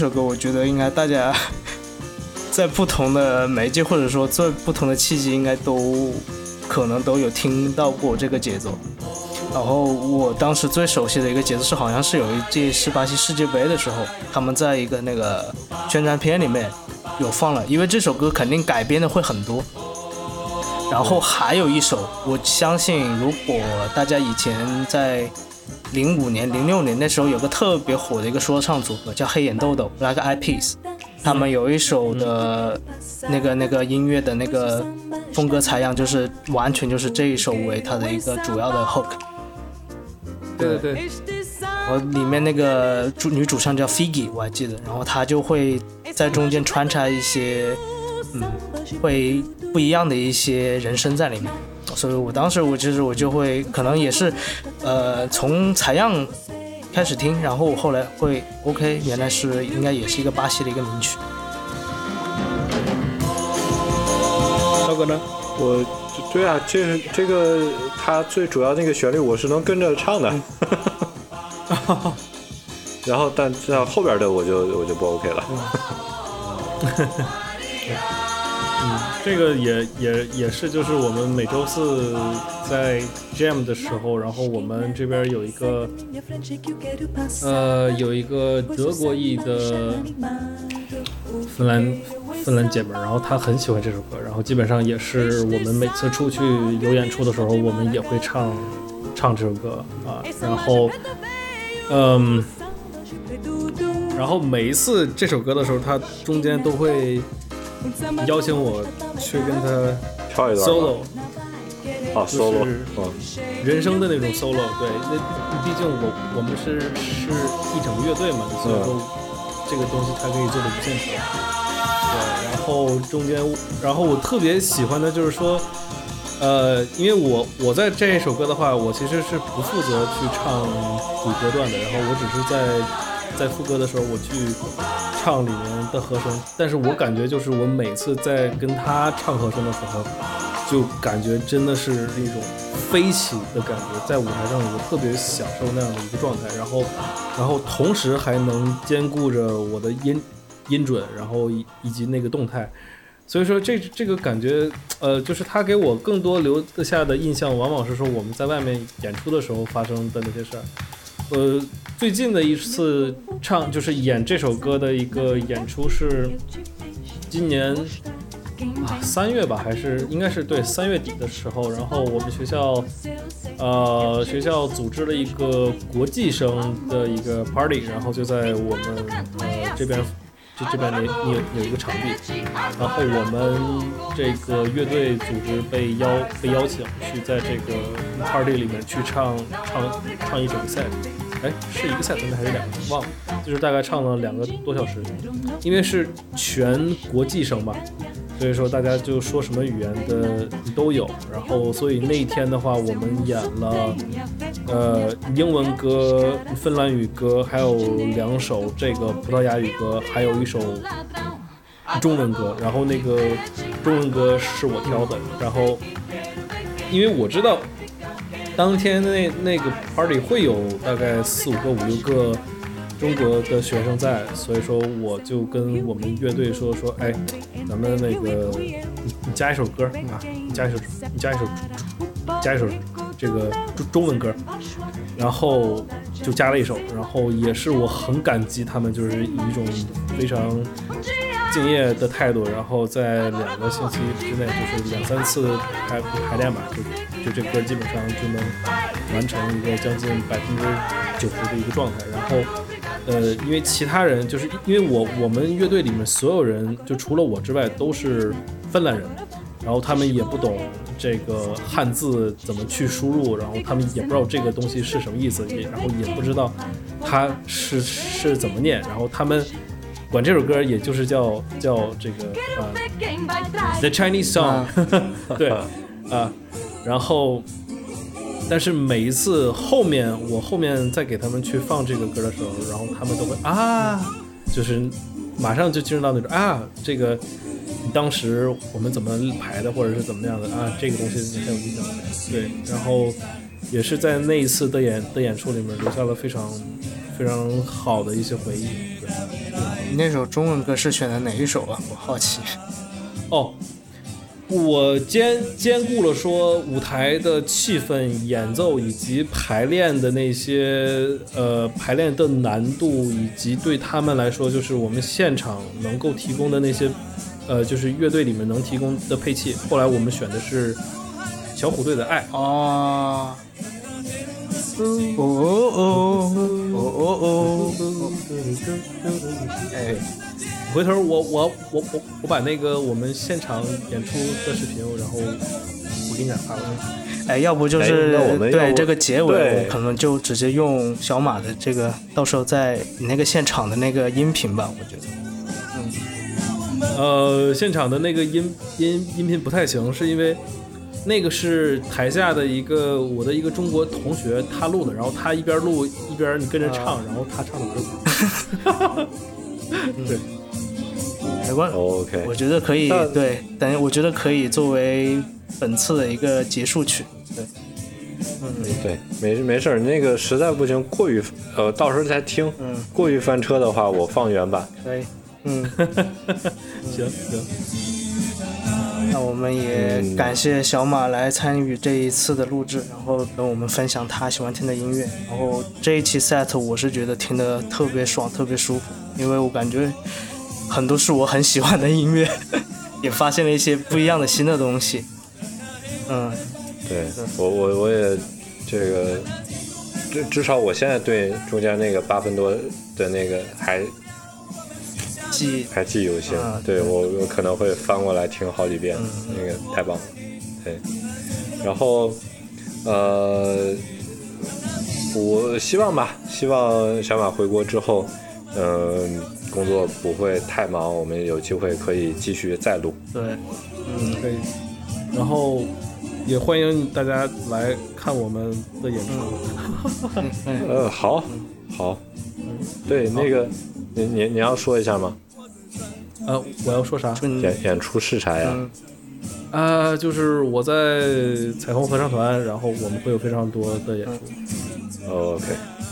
这首歌我觉得应该大家 在不同的媒介或者说在不同的契机，应该都可能都有听到过这个节奏。然后我当时最熟悉的一个节奏是，好像是有一届是巴西世界杯的时候，他们在一个那个宣传片里面有放了，因为这首歌肯定改编的会很多。然后还有一首，我相信如果大家以前在零五年、零六年那时候有个特别火的一个说唱组合叫黑眼豆豆 （Black Eyed Peas），他们有一首的那个那个音乐的那个风格采样，就是完全就是这一首为它的一个主要的 hook。对对对，然后里面那个主女主唱叫 Figgy，我还记得，然后她就会在中间穿插一些，嗯，会不一样的一些人声在里面，所以我当时我其实我就会可能也是，呃，从采样开始听，然后我后来会 OK，原来是应该也是一个巴西的一个名曲。涛哥呢？我对啊，这是这个它最主要那个旋律我是能跟着唱的，然后但这后边的我就我就不 OK 了。嗯，这个也也也是，就是我们每周四在 jam 的时候，然后我们这边有一个呃有一个德国裔的芬兰芬兰姐们，然后她很喜欢这首歌，然后基本上也是我们每次出去有演出的时候，我们也会唱唱这首歌啊，然后嗯。然后每一次这首歌的时候，她中间都会邀请我去跟他跳一段 solo，啊就是，solo，嗯，人生的那种 solo。对，那毕竟我我们是是一整个乐队嘛，所以说这个东西它可以做的无限长。对，然后中间，然后我特别喜欢的就是说，呃，因为我我在这一首歌的话，我其实是不负责去唱主歌段的，然后我只是在在副歌的时候我去唱里面的和声，但是我感觉就是我每次在跟他唱和声的时候，就感觉真的是一种飞起的感觉，在舞台上我特别享受那样的一个状态，然后然后同时还能兼顾着我的音音准，然后以以及那个动态。所以说这这个感觉，呃，就是他给我更多留下的印象，往往是说我们在外面演出的时候发生的那些事儿。呃，最近的一次唱就是演这首歌的一个演出是今年啊三月吧，还是应该是对三月底的时候，然后我们学校呃学校组织了一个国际生的一个 party，然后就在我们呃这边这这边你有有一个场地，然后我们这个乐队组织被邀被邀请去在这个 party 里面去唱唱唱一整个 set，哎，是一个 set 还是两个？忘了，就是大概唱了两个多小时，因为是全国际声嘛，所以说大家就说什么语言的都有，然后所以那一天的话，我们演了呃英文歌、芬兰语歌，还有两首这个葡萄牙语歌，还有一首中文歌。然后那个中文歌是我挑的，然后因为我知道当天那那个 party 会有大概四五个、五六个中国的学生在，所以说我就跟我们乐队说说，哎，咱们那个你你加一首歌啊，你加一首你加一首加一首这个中中文歌，然后就加了一首，然后也是我很感激他们，就是以一种非常敬业的态度，然后在两个星期之内，就是两三次排排练吧，就就这歌基本上就能完成一个将近百分之九十的一个状态，然后。呃，因为其他人就是因为我我们乐队里面所有人，就除了我之外都是芬兰人，然后他们也不懂这个汉字怎么去输入，然后他们也不知道这个东西是什么意思，也然后也不知道它是是怎么念，然后他们管这首歌也就是叫叫这个呃 The Chinese Song，、对啊，然后。但是每一次后面我后面再给他们去放这个歌的时候，然后他们都会啊，就是马上就进入到那种啊，这个当时我们怎么排的，或者是怎么样的啊，这个东西你很有印象。对，然后也是在那一次的演的演出里面留下了非常非常好的一些回忆。对，你那首中文歌是选的哪一首啊？我好奇。哦，我兼兼顾了说舞台的气氛、演奏以及排练的那些呃排练的难度，以及对他们来说就是我们现场能够提供的那些呃就是乐队里面能提供的配器。后来我们选的是小虎队的《爱》。啊哦，哦哦哦哦哦，哎，回头我我我我我把那个我们现场演出的视频，然后我给你俩发过去。哎，要不就哎是、那我们对这个结尾，我可能就直接用小马的这个，到时候在你那个现场的那个音频吧，我觉得。呃，现场的那个音音音频不太行，是因为那个是台下的一个我的一个中国同学他录的，然后他一边录一边你跟着唱，然后他唱的歌。对，没关我觉得可以对，等我觉得可以作为本次的一个结束曲。对，嗯对，没没事儿，那个实在不行，过于呃，到时候再听。嗯，过于翻车的话，我放原版。可以。嗯，行行，那我们也嗯感谢小马来参与这一次的录制，然后跟我们分享他喜欢听的音乐。然后这一期 set 我是觉得听的特别爽，特别舒服，因为我感觉很多是我很喜欢的音乐，也发现了一些不一样的新的东西。嗯，对我我我也这个至至少我现在对中间那个八分多的那个还记还记忆犹新。啊对我我可能会翻过来听好几遍，那个太棒了。对，然后呃，我希望吧，希望小马回国之后，嗯、工作不会太忙，我们有机会可以继续再录。对，嗯，可以。然后也欢迎大家来看我们的演出。呃，好，好，对，那个你你你要说一下吗？呃，我要说啥？演演出是啥呀？嗯啊，就是我在彩虹合唱团，然后我们会有非常多的演出。哦 OK，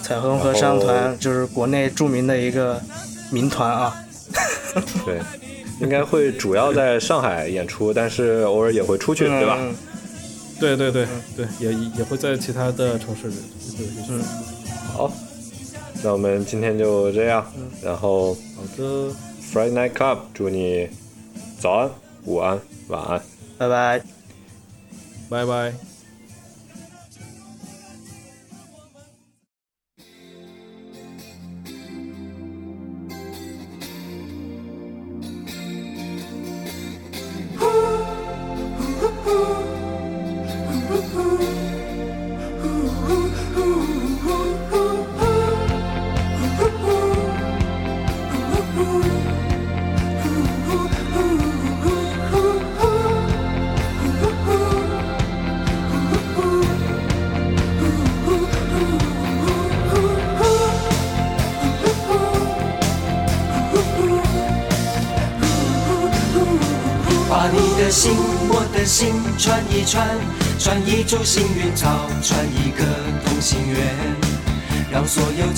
彩虹合唱团就是国内著名的一个民团啊。对，应该会主要在上海演出，但是偶尔也会出去，对吧？嗯对对对对，也也会在其他的城市里对对嗯，好，那我们今天就这样，然后好的，Friday Night Club，祝你早安、午安、晚安。拜拜。拜拜。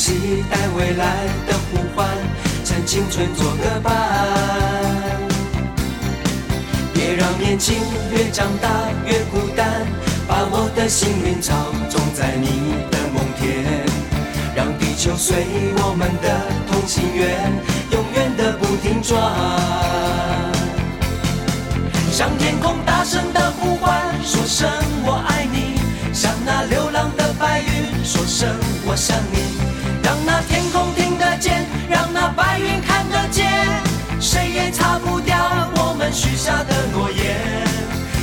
期待未来的呼唤，趁青春做个伴。别让年轻越长大越孤单，把我的幸运草种在你的梦田，让地球随我们的同心圆，永远的不停转。向天空大声的擦不掉我们许下的诺言。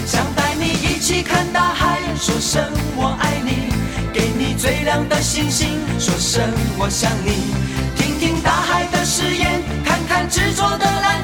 想带你一起看大海，说声我爱你；给你最亮的星星，说声我想你。听听大海的誓言，看看执着的蓝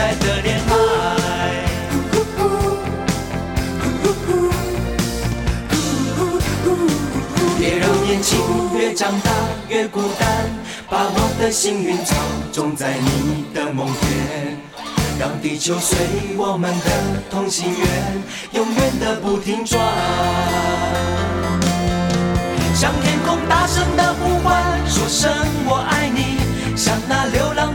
在的恋爱。别让年轻越长大越孤单，把我的幸运草种在你的梦田，让地球随我们的同心圆，永远的不停转。向天空大声的呼唤，说声我爱你；向那流浪